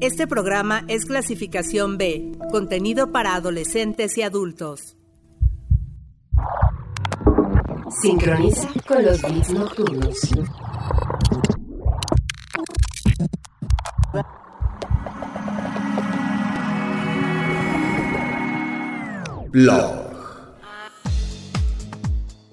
Este programa es clasificación B, contenido para adolescentes y adultos. Sincroniza con los beats nocturnos. Blog.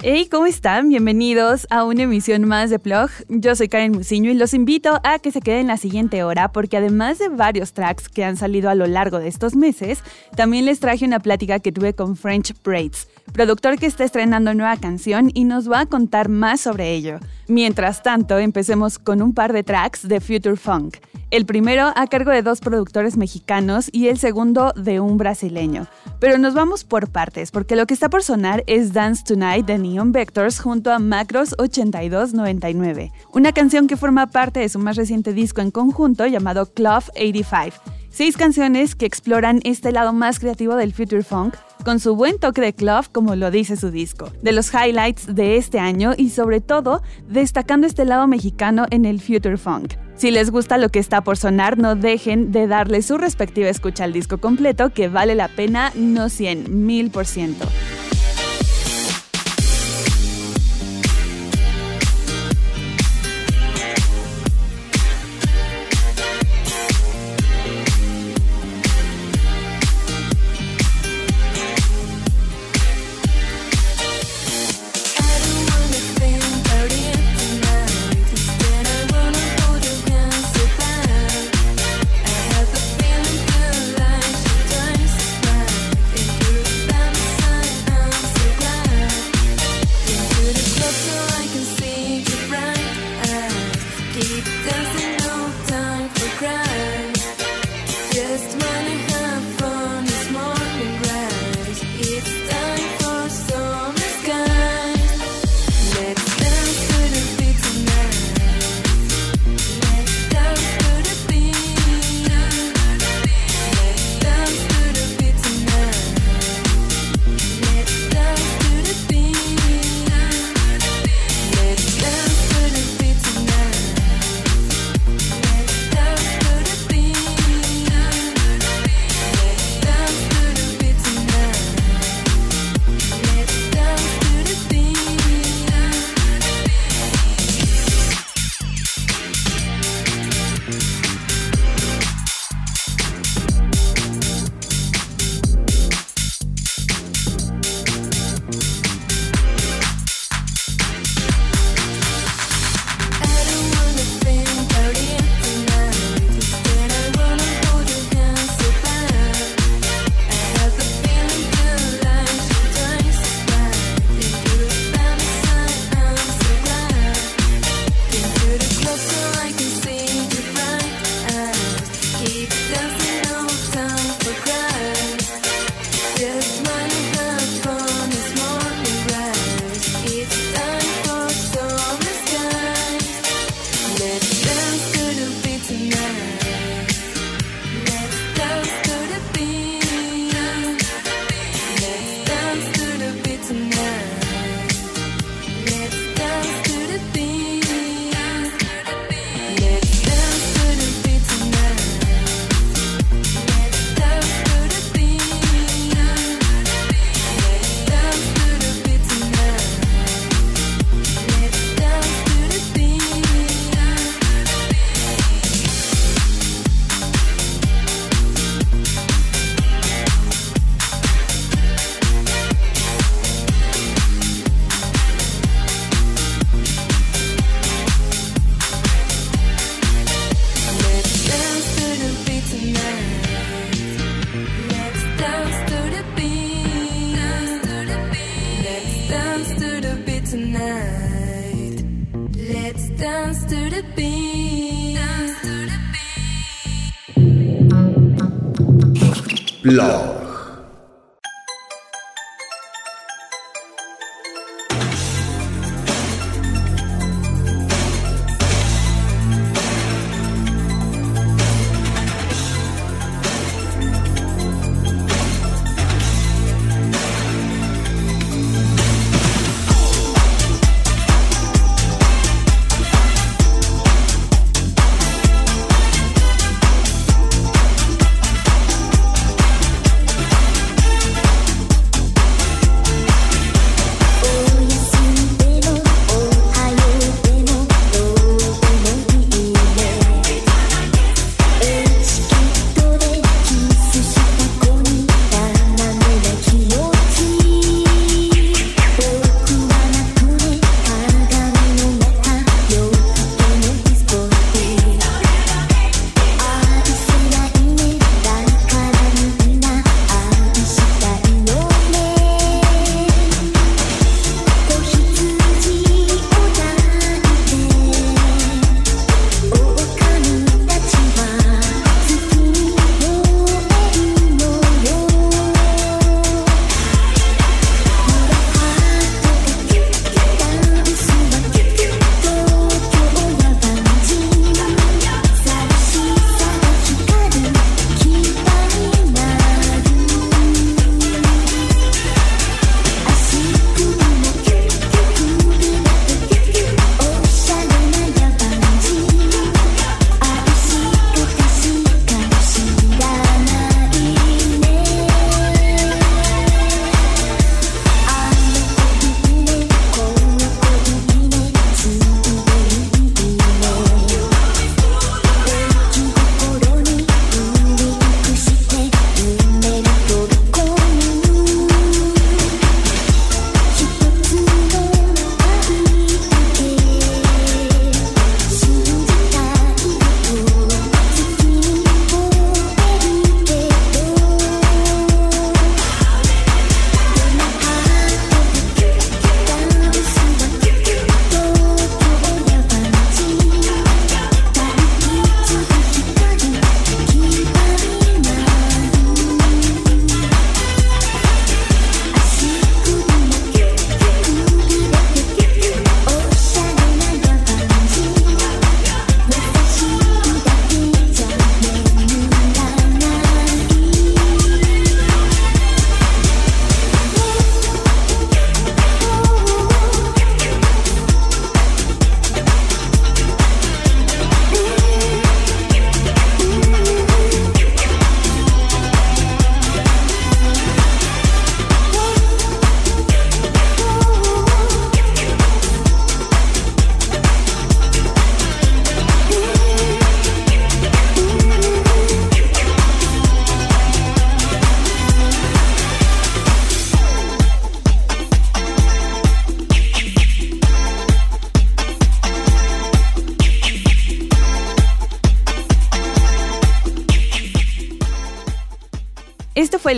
Hey, ¿cómo están? Bienvenidos a una emisión más de Plog. Yo soy Karen Musiño y los invito a que se queden la siguiente hora porque además de varios tracks que han salido a lo largo de estos meses, también les traje una plática que tuve con French Braids, productor que está estrenando nueva canción y nos va a contar más sobre ello. Mientras tanto, empecemos con un par de tracks de Future Funk. El primero a cargo de dos productores mexicanos y el segundo de un brasileño. Pero nos vamos por partes, porque lo que está por sonar es Dance Tonight de Neon Vectors junto a Macros 8299, una canción que forma parte de su más reciente disco en conjunto llamado Club 85. Seis canciones que exploran este lado más creativo del future funk con su buen toque de club como lo dice su disco. De los highlights de este año y sobre todo destacando este lado mexicano en el future funk. Si les gusta lo que está por sonar, no dejen de darle su respectiva escucha al disco completo que vale la pena no 100, 1000%.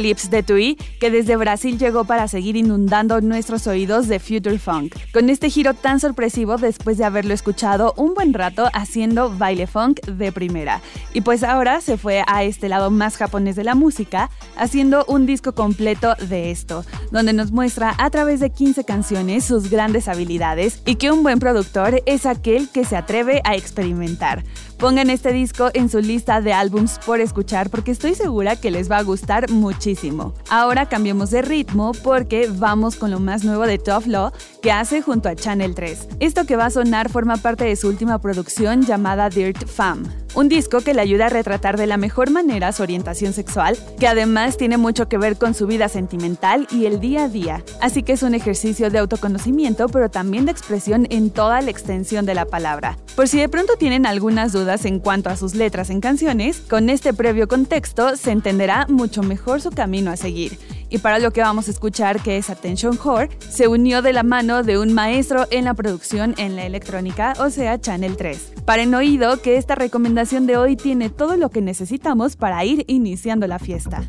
Esto fue Lips de Tui, que desde Brasil llegó para seguir inundando nuestros oídos de Future Funk, con este giro tan sorpresivo después de haberlo escuchado un buen rato haciendo baile funk de primera. Y pues ahora se fue a este lado más japonés de la música, haciendo un disco completo de esto, donde nos muestra a través de 15 canciones sus grandes habilidades y que un buen productor es aquel que se atreve a experimentar. Pongan este disco en su lista de álbums por escuchar porque estoy segura que les va a gustar muchísimo. Ahora cambiemos de ritmo porque vamos con lo más nuevo de Tough Law que hace junto a Channel 3. Esto que va a sonar forma parte de su última producción llamada Dirt Fam. Un disco que le ayuda a retratar de la mejor manera su orientación sexual, que además tiene mucho que ver con su vida sentimental y el día a día. Así que es un ejercicio de autoconocimiento, pero también de expresión en toda la extensión de la palabra. Por si de pronto tienen algunas dudas en cuanto a sus letras en canciones, con este previo contexto se entenderá mucho mejor su camino a seguir. Y para lo que vamos a escuchar, que es Attention Whore, se unió de la mano de un maestro en la producción en la electrónica, o sea, Channel 3. Paren oído que esta recomendación de hoy tiene todo lo que necesitamos para ir iniciando la fiesta.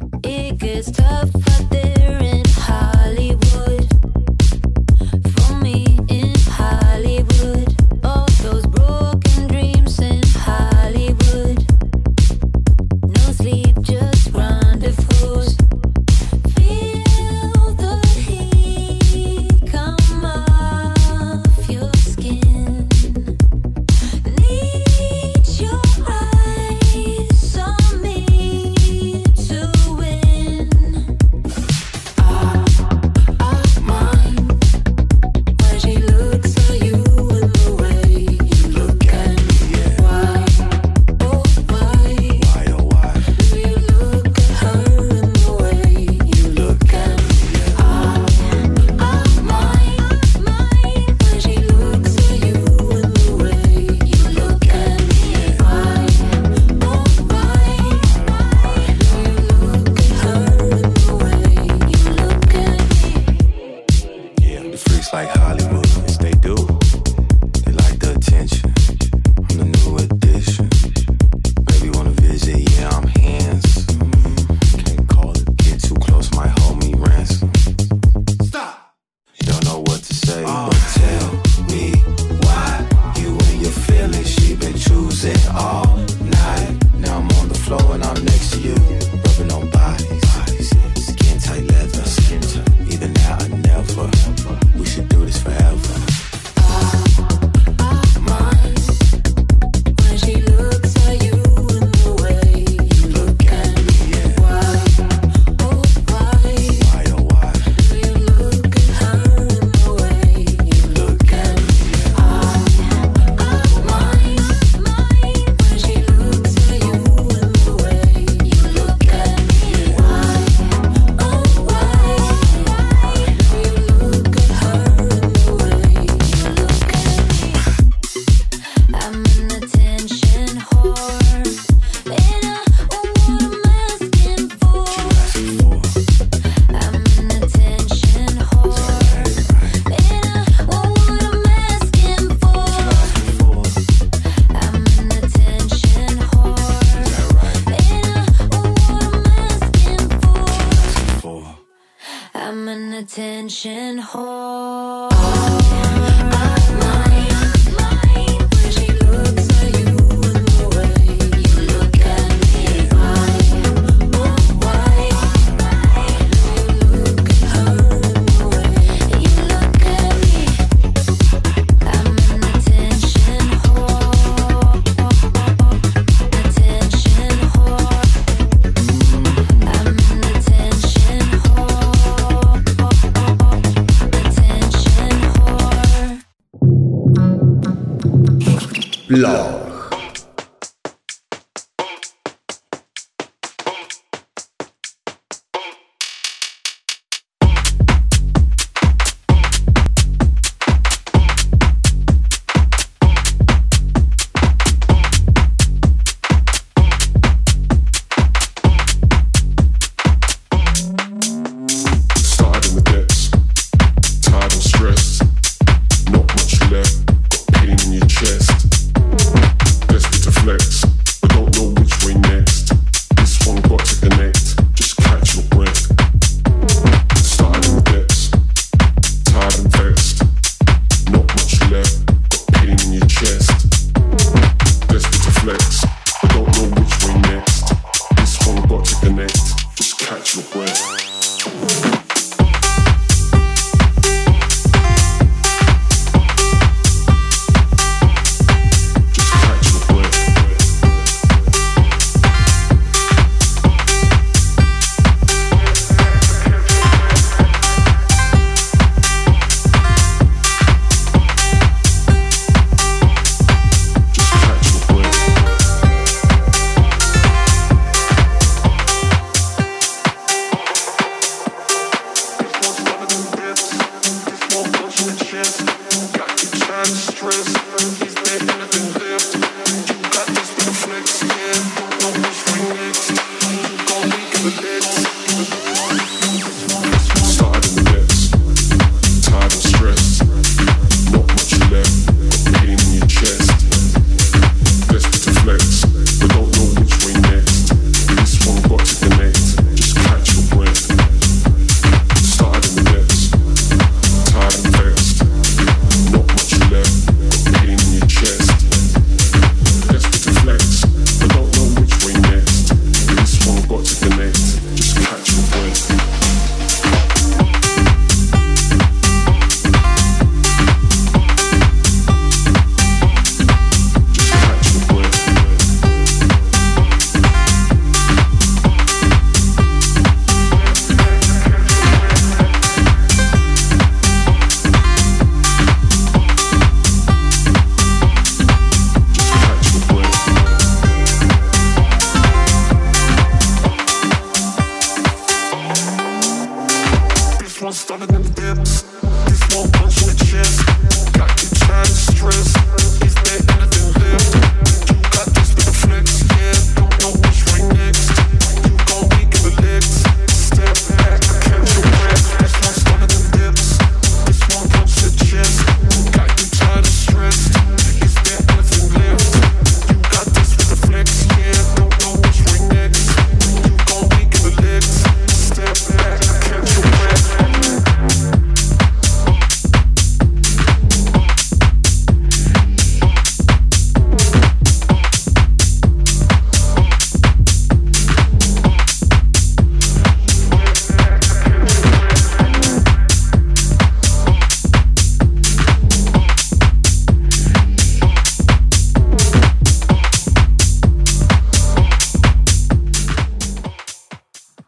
老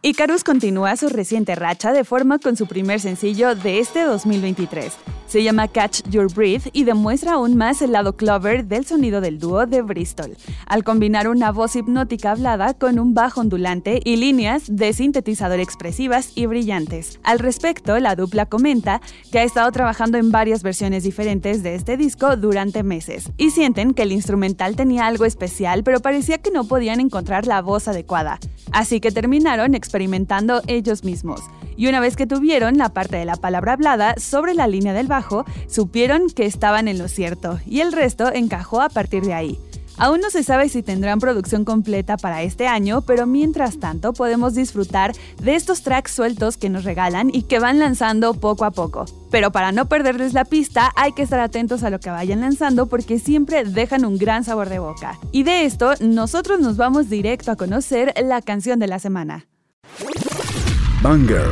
Icarus continúa su reciente racha de forma con su primer sencillo de este 2023. Se llama Catch Your Breath y demuestra aún más el lado clover del sonido del dúo de Bristol, al combinar una voz hipnótica hablada con un bajo ondulante y líneas de sintetizador expresivas y brillantes. Al respecto, la dupla comenta que ha estado trabajando en varias versiones diferentes de este disco durante meses y sienten que el instrumental tenía algo especial, pero parecía que no podían encontrar la voz adecuada. Así que terminaron experimentando ellos mismos. Y una vez que tuvieron la parte de la palabra hablada sobre la línea del bajo, supieron que estaban en lo cierto y el resto encajó a partir de ahí. Aún no se sabe si tendrán producción completa para este año, pero mientras tanto podemos disfrutar de estos tracks sueltos que nos regalan y que van lanzando poco a poco. Pero para no perderles la pista, hay que estar atentos a lo que vayan lanzando porque siempre dejan un gran sabor de boca. Y de esto, nosotros nos vamos directo a conocer la canción de la semana. Banger.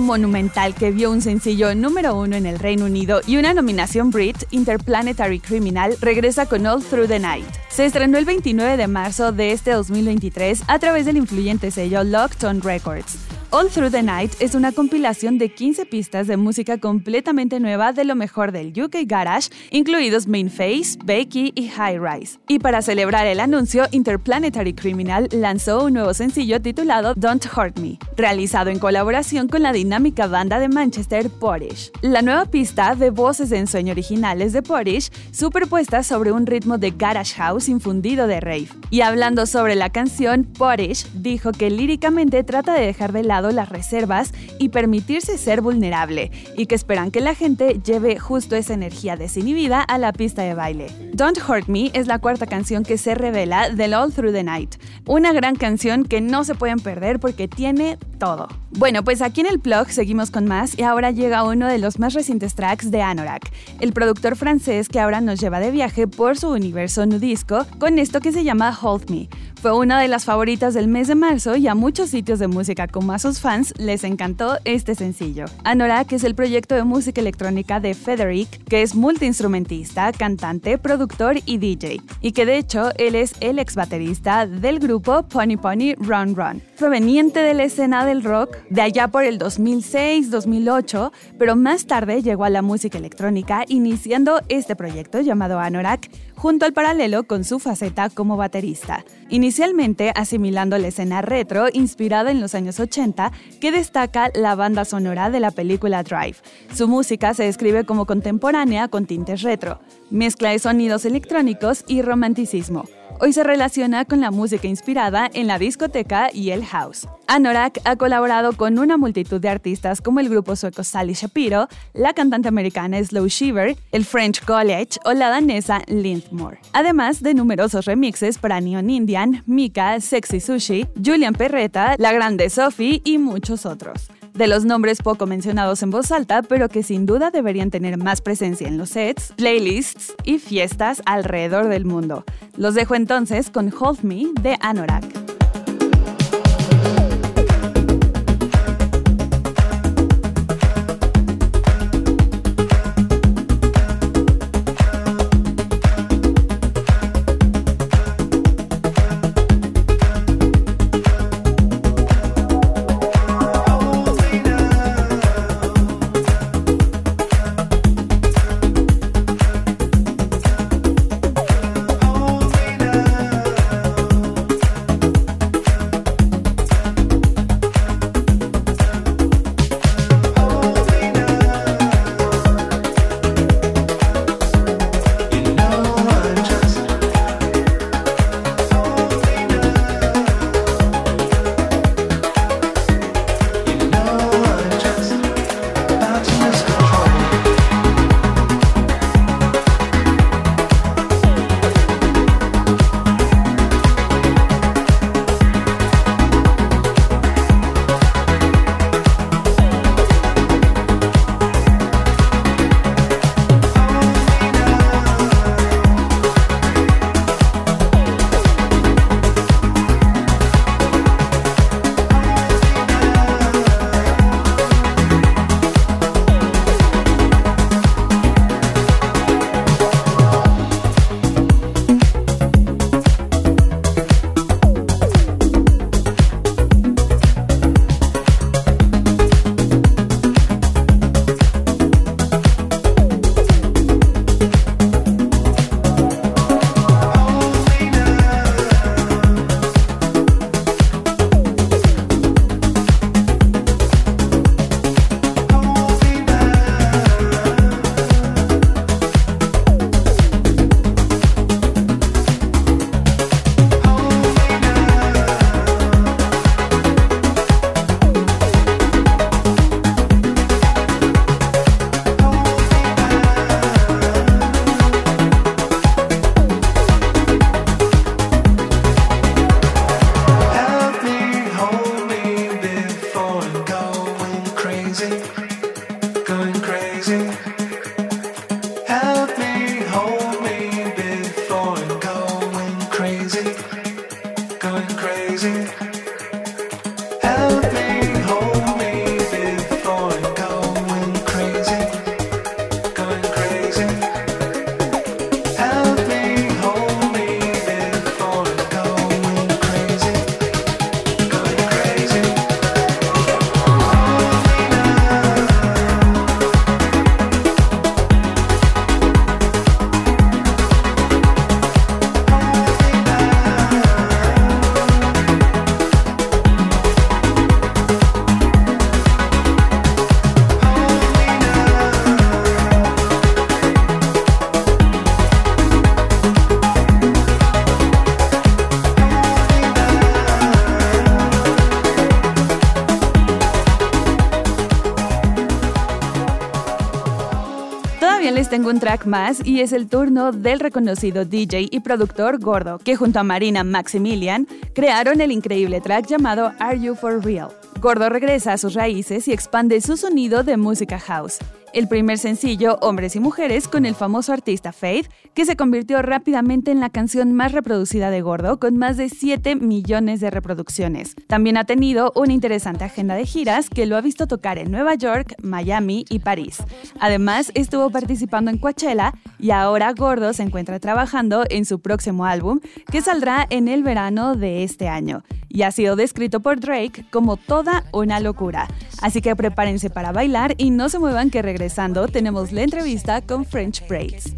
Monumental que vio un sencillo número uno en el Reino Unido y una nominación Brit, Interplanetary Criminal regresa con All Through the Night. Se estrenó el 29 de marzo de este 2023 a través del influyente sello Lockton Records. All Through the Night es una compilación de 15 pistas de música completamente nueva de lo mejor del UK Garage, incluidos Main Face, Becky y High Rise. Y para celebrar el anuncio, Interplanetary Criminal lanzó un nuevo sencillo titulado Don't Hurt Me, realizado en colaboración con la dinámica banda de Manchester Porridge. La nueva pista de voces de ensueño originales de Porridge, superpuestas sobre un ritmo de Garage House infundido de rave. Y hablando sobre la canción, Porridge dijo que líricamente trata de dejar de lado las reservas y permitirse ser vulnerable, y que esperan que la gente lleve justo esa energía desinhibida a la pista de baile. Don't Hurt Me es la cuarta canción que se revela del All Through the Night, una gran canción que no se pueden perder porque tiene todo. Bueno, pues aquí en el blog seguimos con más y ahora llega uno de los más recientes tracks de Anorak, el productor francés que ahora nos lleva de viaje por su universo nudisco con esto que se llama Hold Me. Fue una de las favoritas del mes de marzo y a muchos sitios de música como a fans les encantó este sencillo. Anorak es el proyecto de música electrónica de Federic, que es multiinstrumentista, cantante, productor y DJ, y que de hecho él es el ex baterista del grupo Pony Pony Run Run, proveniente de la escena del rock de allá por el 2006-2008, pero más tarde llegó a la música electrónica iniciando este proyecto llamado Anorak junto al paralelo con su faceta como baterista, inicialmente asimilando la escena retro inspirada en los años 80 que destaca la banda sonora de la película Drive. Su música se describe como contemporánea con tintes retro, mezcla de sonidos electrónicos y romanticismo. Hoy se relaciona con la música inspirada en la discoteca y el house. Anorak ha colaborado con una multitud de artistas como el grupo sueco Sally Shapiro, la cantante americana Slow Shiver, el French College o la danesa Lindmore. Además de numerosos remixes para Neon Indian, Mika, Sexy Sushi, Julian Perretta, La Grande Sophie y muchos otros de los nombres poco mencionados en voz alta, pero que sin duda deberían tener más presencia en los sets, playlists y fiestas alrededor del mundo. Los dejo entonces con Hold Me de Anorak. Y es el turno del reconocido DJ y productor Gordo, que junto a Marina Maximilian crearon el increíble track llamado Are You For Real. Gordo regresa a sus raíces y expande su sonido de música house el primer sencillo Hombres y Mujeres con el famoso artista Faith, que se convirtió rápidamente en la canción más reproducida de Gordo, con más de 7 millones de reproducciones. También ha tenido una interesante agenda de giras que lo ha visto tocar en Nueva York, Miami y París. Además, estuvo participando en Coachella y ahora Gordo se encuentra trabajando en su próximo álbum, que saldrá en el verano de este año y ha sido descrito por Drake como toda una locura. Así que prepárense para bailar y no se muevan que regresando tenemos la entrevista con French Braids.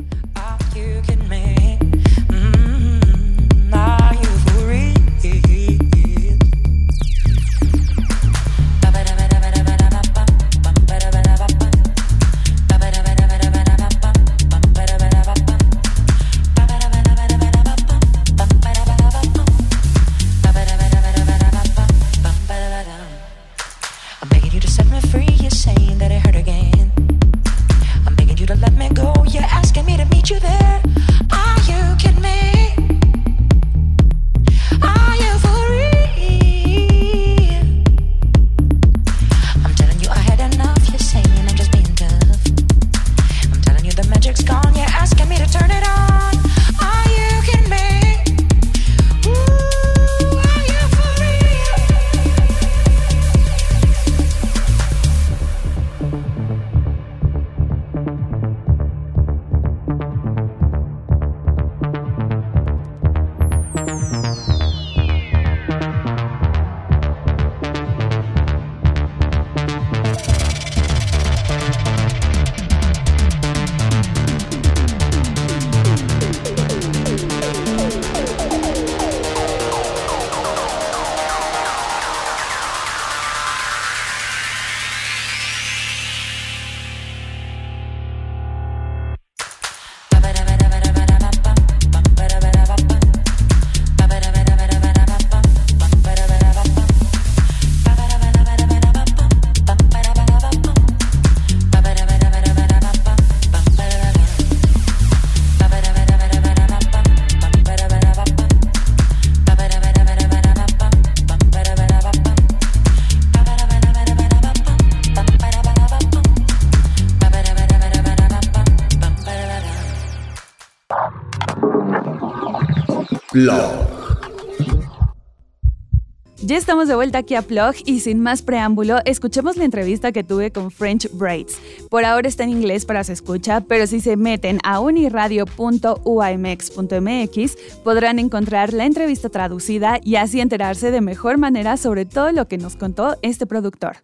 Ya estamos de vuelta aquí a Plug y sin más preámbulo, escuchemos la entrevista que tuve con French Braids. Por ahora está en inglés para su escucha, pero si se meten a uniradio.umx.mx podrán encontrar la entrevista traducida y así enterarse de mejor manera sobre todo lo que nos contó este productor.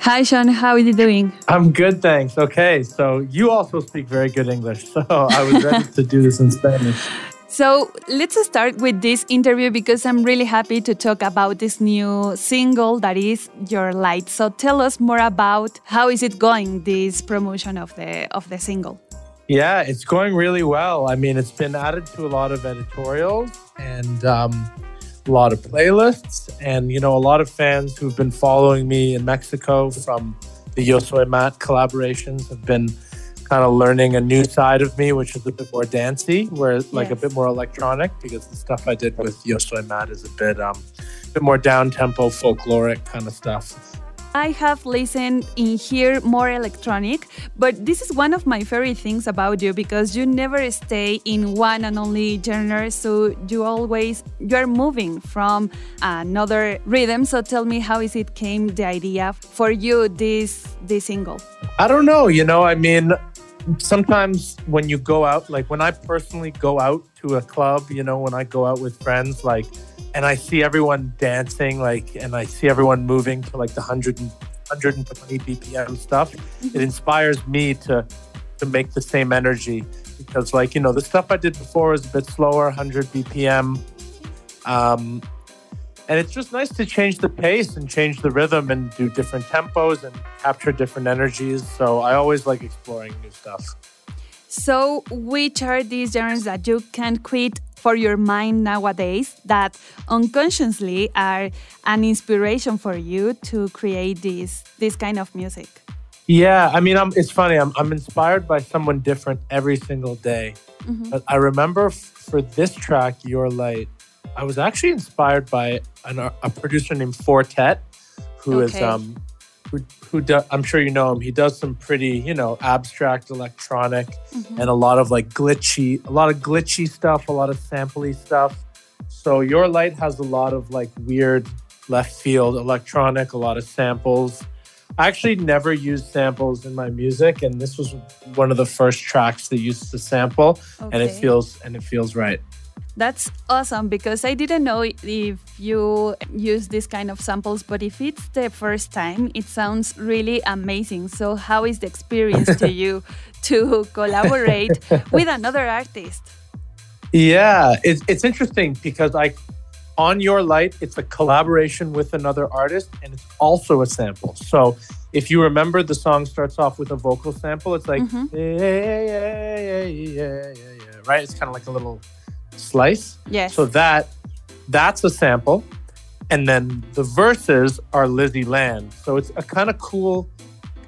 Hi, Sean. How are you doing? I'm good, thanks. Okay, so you also speak very good English, so I was ready to do this in Spanish. So let's start with this interview because I'm really happy to talk about this new single that is Your Light. So tell us more about how is it going, this promotion of the of the single. Yeah, it's going really well. I mean, it's been added to a lot of editorials and um, a lot of playlists, and you know, a lot of fans who've been following me in Mexico from the Yo Soy Matt collaborations have been kind of learning a new side of me, which is a bit more dancey, where like a bit more electronic, because the stuff I did with Yo Soy Matt is a bit um, a bit more down tempo, folkloric kind of stuff. I have listened in here more electronic, but this is one of my favorite things about you because you never stay in one and only genre. So you always you're moving from another rhythm. So tell me, how is it came the idea for you this this single? I don't know. You know, I mean, sometimes when you go out, like when I personally go out to a club, you know, when I go out with friends, like and I see everyone dancing, like, and I see everyone moving to like the 100 and, 120 BPM stuff, mm-hmm. it inspires me to to make the same energy because, like, you know, the stuff I did before was a bit slower, 100 BPM. Um, and it's just nice to change the pace and change the rhythm and do different tempos and capture different energies. So I always like exploring new stuff. So, which are these genres that you can't quit for your mind nowadays that unconsciously are an inspiration for you to create this this kind of music? Yeah, I mean, I'm, it's funny. I'm, I'm inspired by someone different every single day. Mm-hmm. But I remember f- for this track, Your Light, I was actually inspired by an, a producer named Fortet, who is Okay. um, who, who do, I'm sure you know him. He does some pretty, you know, abstract electronic Mm-hmm. and a lot of like glitchy, a lot of glitchy stuff, a lot of sampley stuff. So Your Light has a lot of like weird left field electronic, a lot of samples. I actually never used samples in my music, and this was one of the first tracks that used the sample, and it feels and it feels right. That's awesome because I didn't know if you use this kind of samples, but if it's the first time, it sounds really amazing. So, how is the experience to you to collaborate with another artist? Yeah, it's it's interesting because I on your light, it's a collaboration with another artist, and it's also a sample. So if you remember, the song starts off with a vocal sample. It's like Mhm. yeah, yeah, yeah, yeah, yeah, yeah, right. It's kind of like a little slice. Yes. So that that's a sample, and then the verses are Lizzie Land. So it's a kind of cool.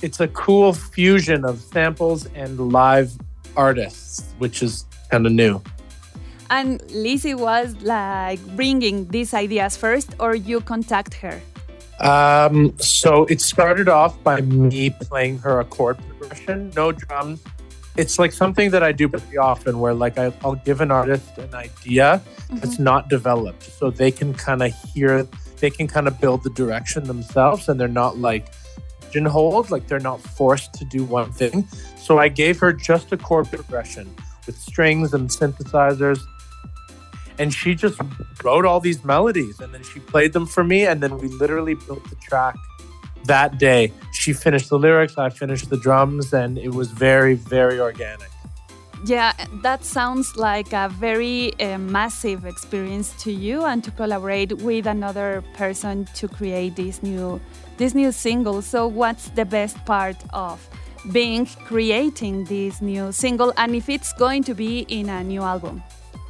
It's a cool fusion of samples and live artists, which is kind of new. and Lizzie was like bringing these ideas first, or you contact her? Um, so it started off by me playing her a chord progression, no drums. It's like something that I do pretty often where like I, I'll give an artist an idea that's mm-hmm. not developed. So they can kind of hear, they can kind of build the direction themselves and they're not like pigeonholed, like they're not forced to do one thing. So I gave her just a chord progression with strings and synthesizers. And she just wrote all these melodies and then she played them for me and then we literally built the track that day she finished the lyrics i finished the drums and it was very very organic Yeah, that sounds like a very uh, massive experience to you, and to collaborate with another person to create this new this new single. So, what's the best part of being creating this new single, and if it's going to be in a new album?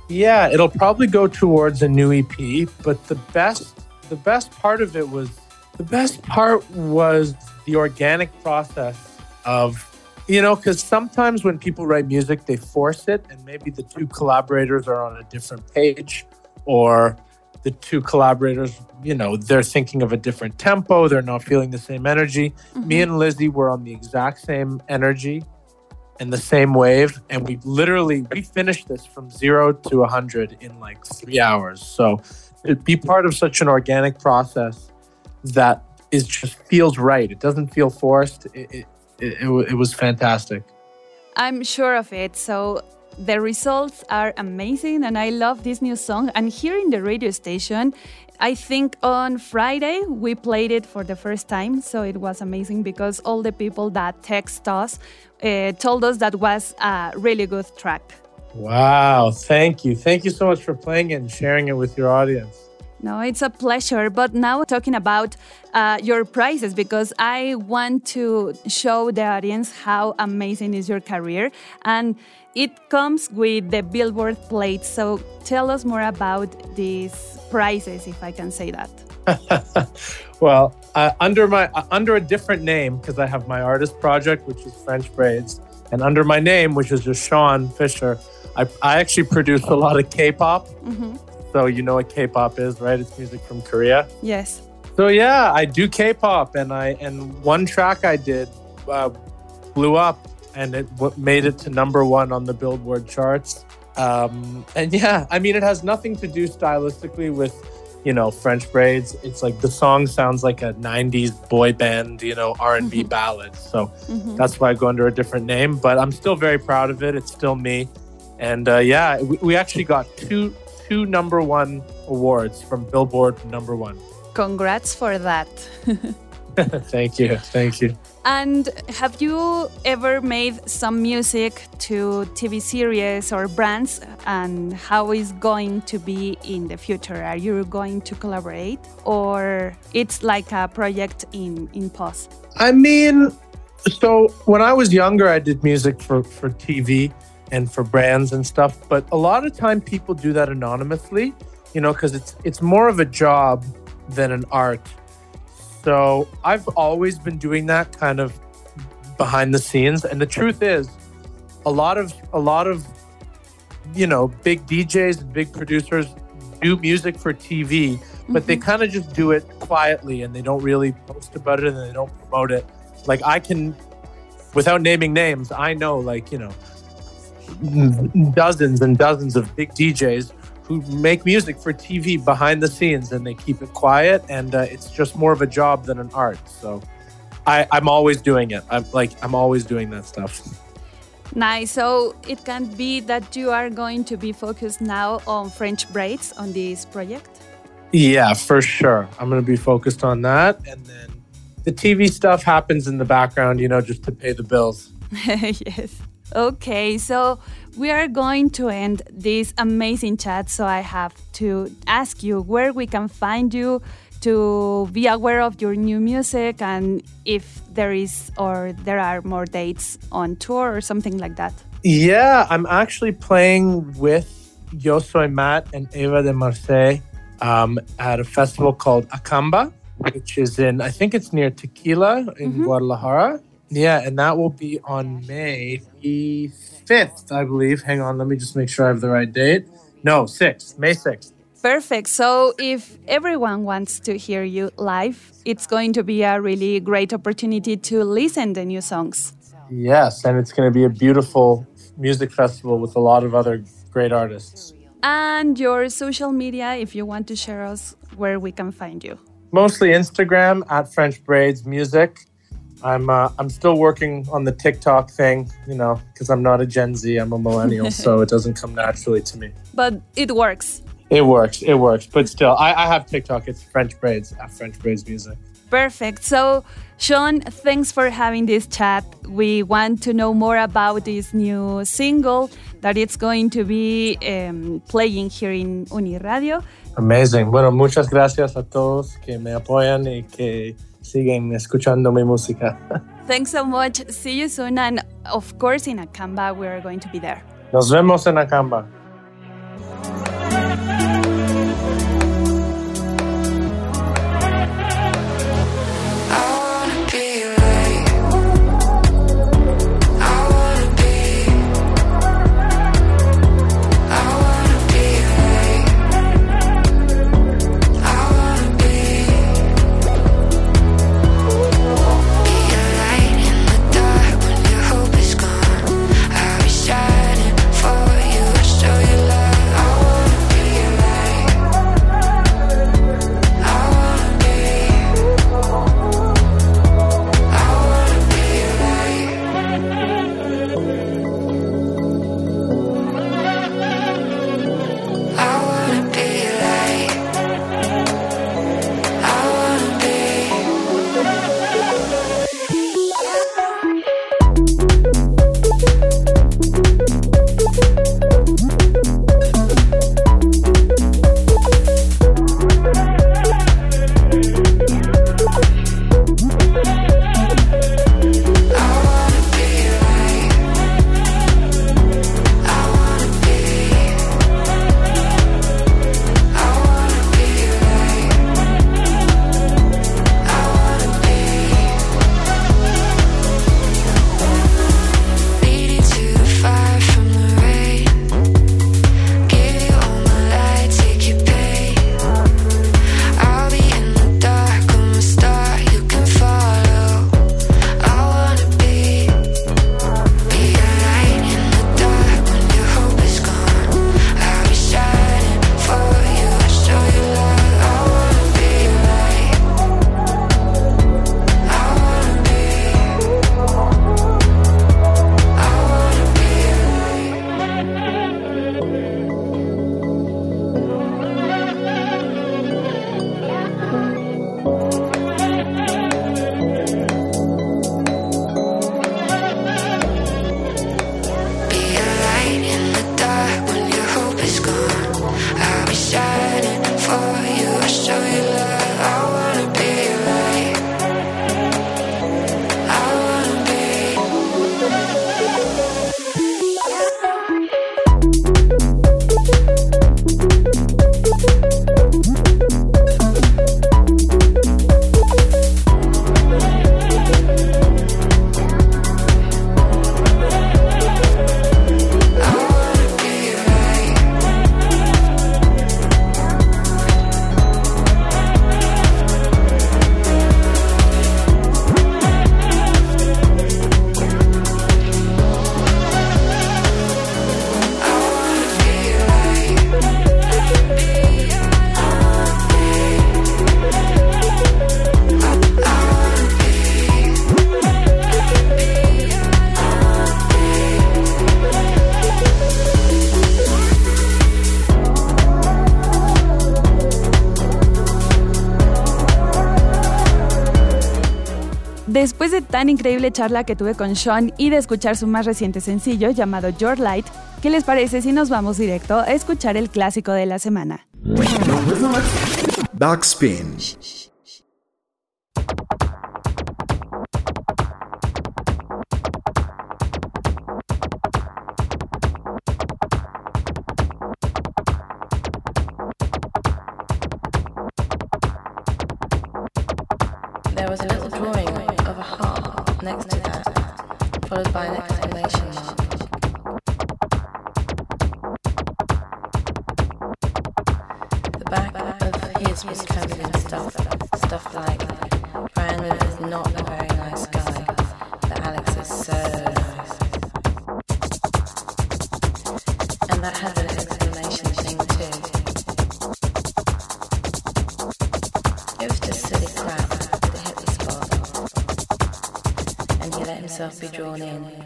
yeah it'll probably go towards a new ep but the best the best part of it was the best part was the organic process of you know because sometimes when people write music they force it and maybe the two collaborators are on a different page or the two collaborators you know they're thinking of a different tempo they're not feeling the same energy. Mm-hmm. Me and lizzie were on the exact same energy and the same wave and we literally we finished this from zero to 100 in like three hours. So to be part of such an organic process that is just feels right it doesn't feel forced it, it, it, it, was fantastic I'm sure of it. So the results are amazing, and I love this new song. And here in the radio station, I think on Friday we played it for the first time. So it was amazing because all the people that text us uh, told us that was a really good track. wow thank you thank you so much for playing it and sharing it with your audience No, it's a pleasure. But now talking about uh, your prizes, because I want to show the audience how amazing is your career, and it comes with the Billboard plate. So tell us more about these prizes, if I can say that. well, uh, under my uh, under a different name because I have my artist project, which is French Braids, and under my name, which is just Sean Fisher, I, I actually produce a lot of K-pop. Mhm. So you know what K-pop is, right? It's music from Korea. Yes. So yeah, I do K-pop, and I and one track I did uh, blew up, and it w- made it to number one on the Billboard charts. Um, and yeah, I mean, it has nothing to do stylistically with, you know, French braids. It's like the song sounds like a '90s boy band, you know, R&B ballad. So Mhm. that's why I go under a different name. But I'm still very proud of it. It's still me, and uh, yeah, we, we actually got two two number one awards from Billboard number one. Congrats for that. thank you. Thank you. And have you ever made some music to TV series or brands? And how is going to be in the future? Are you going to collaborate, or it's like a project in in pause? I mean, So when I was younger, I did music for, for TV and for brands and stuff. But a lot of time people do that anonymously, you know, because it's it's more of a job than an art. So I've always been doing that kind of behind the scenes. And the truth is, a lot of a lot of you know big DJs and big producers do music for TV, but they mm-hmm. kind of just do it quietly and they don't really post about it and they don't promote it. Like I can, without naming names, I know like you know dozens and dozens of big DJs who make music for TV behind the scenes and they keep it quiet and uh, it's just more of a job than an art. So I, I'm always doing it. I'm like I'm always doing that stuff. Nice. So it can be that you are going to be focused now on French braids on this project. Yeah, for sure. I'm going to be focused on that. And then the TV stuff happens in the background, you know, just to pay the bills. yes. Okay, so we are going to end this amazing chat. So I have to ask you where we can find you to be aware of your new music and if there is or there are more dates on tour or something like that. Yeah, I'm actually playing with Yo Soy Matt and Eva de Marseille um, at a festival called Acamba, which is in, I think it's near Tequila in Guadalajara. Yeah, and that will be on May 5th, I believe. Hang on, let me just make sure I have the right date. No, 6th, May 6th. Perfect. So, if everyone wants to hear you live, it's going to be a really great opportunity to listen the new songs. Yes, and it's going to be a beautiful music festival with a lot of other great artists. And your social media, if you want to share us where we can find you. Mostly Instagram at French Braids Music. I'm uh, I'm still working on the TikTok thing, you know, because I'm not a Gen Z, I'm a millennial, so it doesn't come naturally to me. But it works. It works, it works, but still, I, I have TikTok. It's French Braids at French Braids Music. Perfect. So, Sean, thanks for having this chat. We want to know more about this new single that it's going to be um, playing here in Uniradio. Amazing. Bueno, muchas gracias a todos que me apoyan y que siguen escuchando mi música. Thanks so much. See you soon. And of course, in Acamba, we are going to be there. Nos vemos en Acamba. Increíble charla que tuve con Sean y de escuchar su más reciente sencillo llamado Your Light, ¿qué les parece si nos vamos directo a escuchar el clásico de la semana? Backspin. Back of his was covered in stuff, stuff like Brian is not a very nice guy, but Alex is so nice. And that had an exclamation thing too. It was just silly crap that hit the spot. And he let himself be drawn in.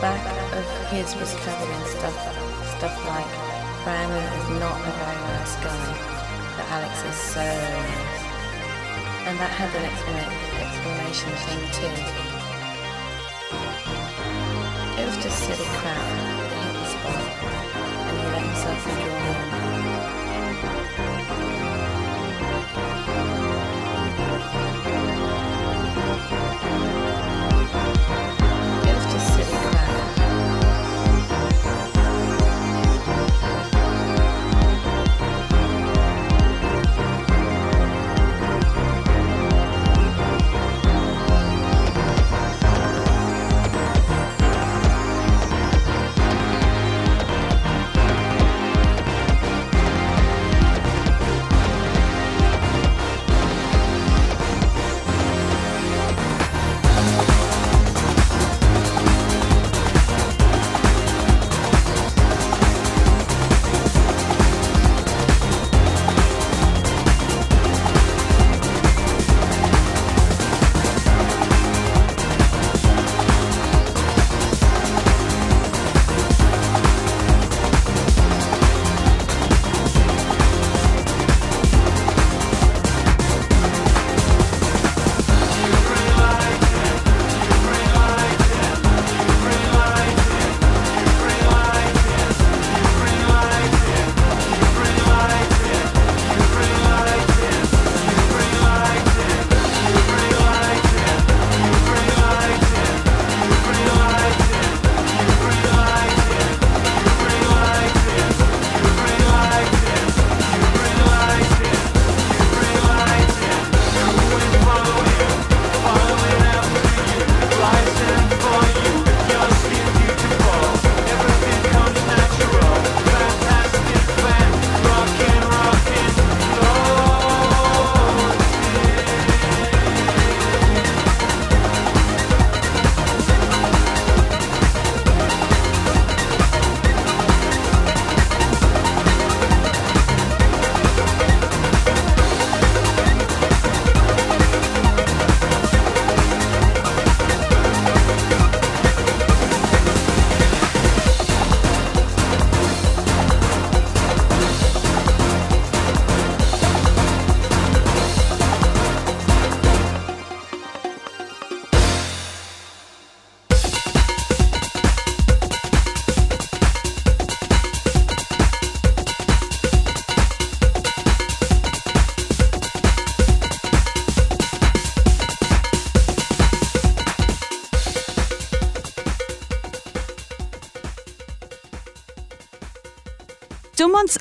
Back of his was covered in stuff, stuff like Brandon is not a very nice guy, but Alex is so nice. And that had an exclamation thing too. It was just silly crap that hit the spot, and he let himself drawn in.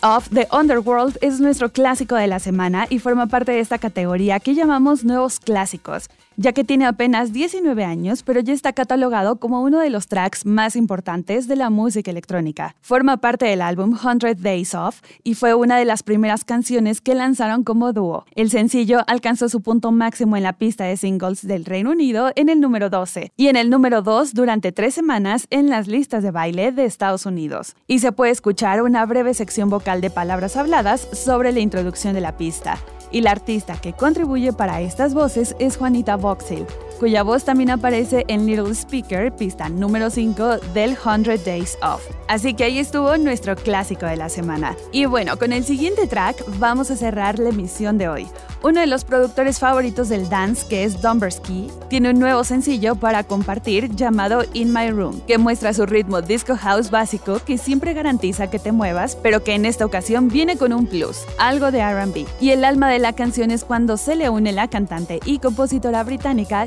Off The Underworld es nuestro clásico de la semana y forma parte de esta categoría que llamamos nuevos clásicos, ya que tiene apenas 19 años, pero ya está catalogado como uno de los tracks más importantes de la música electrónica. Forma parte del álbum 100 Days Off y fue una de las primeras canciones que lanzaron como dúo. El sencillo alcanzó su punto máximo en la pista de singles del Reino Unido en el número 12 y en el número 2 durante tres semanas en las listas de baile de Estados Unidos. Y se puede escuchar una breve sección vocal de palabras habladas sobre la introducción de la pista y la artista que contribuye para estas voces es Juanita Voxel, cuya voz también aparece en Little Speaker, pista número 5 del 100 Days Off. Así que ahí estuvo nuestro clásico de la semana. Y bueno, con el siguiente track vamos a cerrar la emisión de hoy. Uno de los productores favoritos del dance, que es Dombersky, tiene un nuevo sencillo para compartir llamado In My Room, que muestra su ritmo disco house básico que siempre garantiza que te muevas, pero que en esta ocasión viene con un plus, algo de RB. Y el alma de la canción es cuando se le une la cantante y compositora británica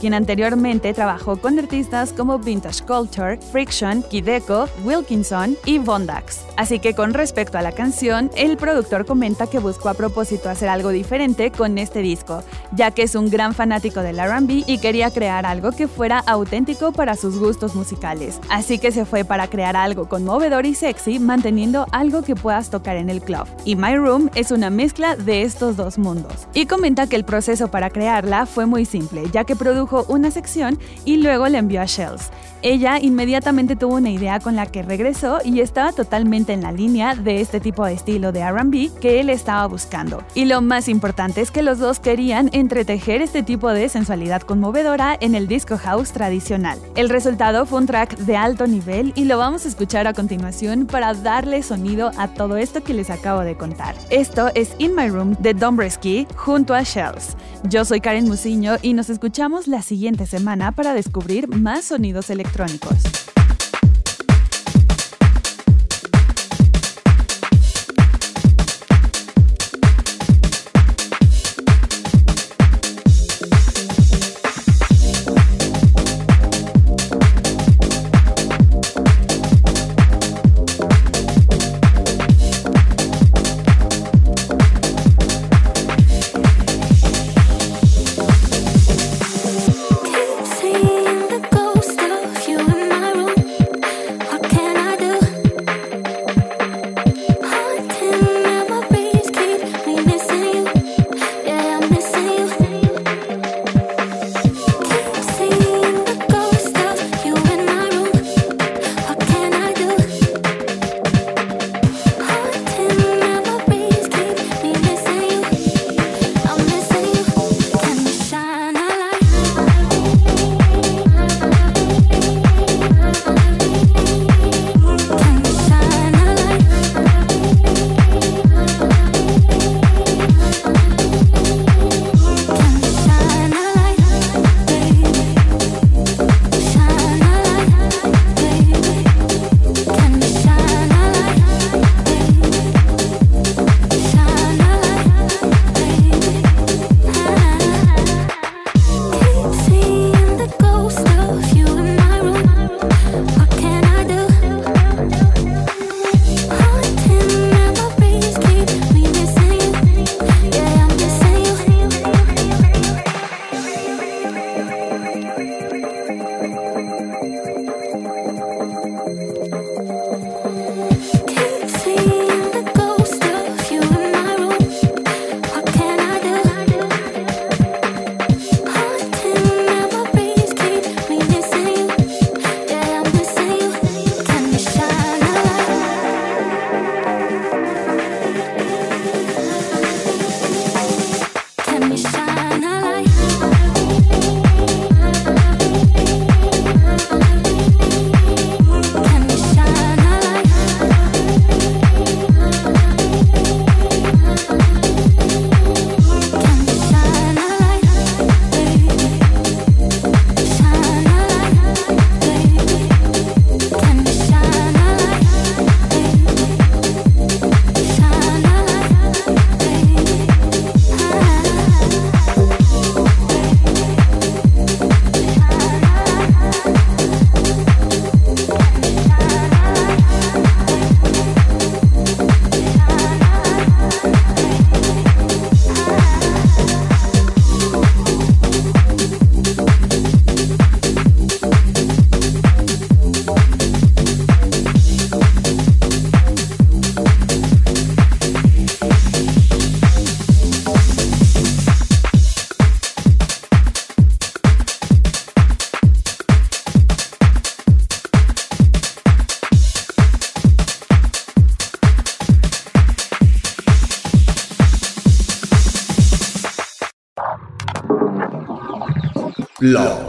Quien anteriormente trabajó con artistas como Vintage Culture, Friction, Kideko, Wilkinson y Bondax. Así que con respecto a la canción, el productor comenta que buscó a propósito hacer algo diferente con este disco, ya que es un gran fanático del RB y quería crear algo que fuera auténtico para sus gustos musicales. Así que se fue para crear algo conmovedor y sexy, manteniendo algo que puedas tocar en el club. Y My Room es una mezcla de estos dos mundos. Y comenta que el proceso para crearla fue muy simple, ya que produjo una sección y luego la envió a Shells. Ella inmediatamente tuvo una idea con la que regresó y estaba totalmente en la línea de este tipo de estilo de RB que él estaba buscando. Y lo más importante es que los dos querían entretejer este tipo de sensualidad conmovedora en el disco house tradicional. El resultado fue un track de alto nivel y lo vamos a escuchar a continuación para darle sonido a todo esto que les acabo de contar. Esto es In My Room de Dombresky junto a Shells. Yo soy Karen Musiño y nos escuchamos la siguiente semana para descubrir más sonidos electrónicos electrónicos. Law.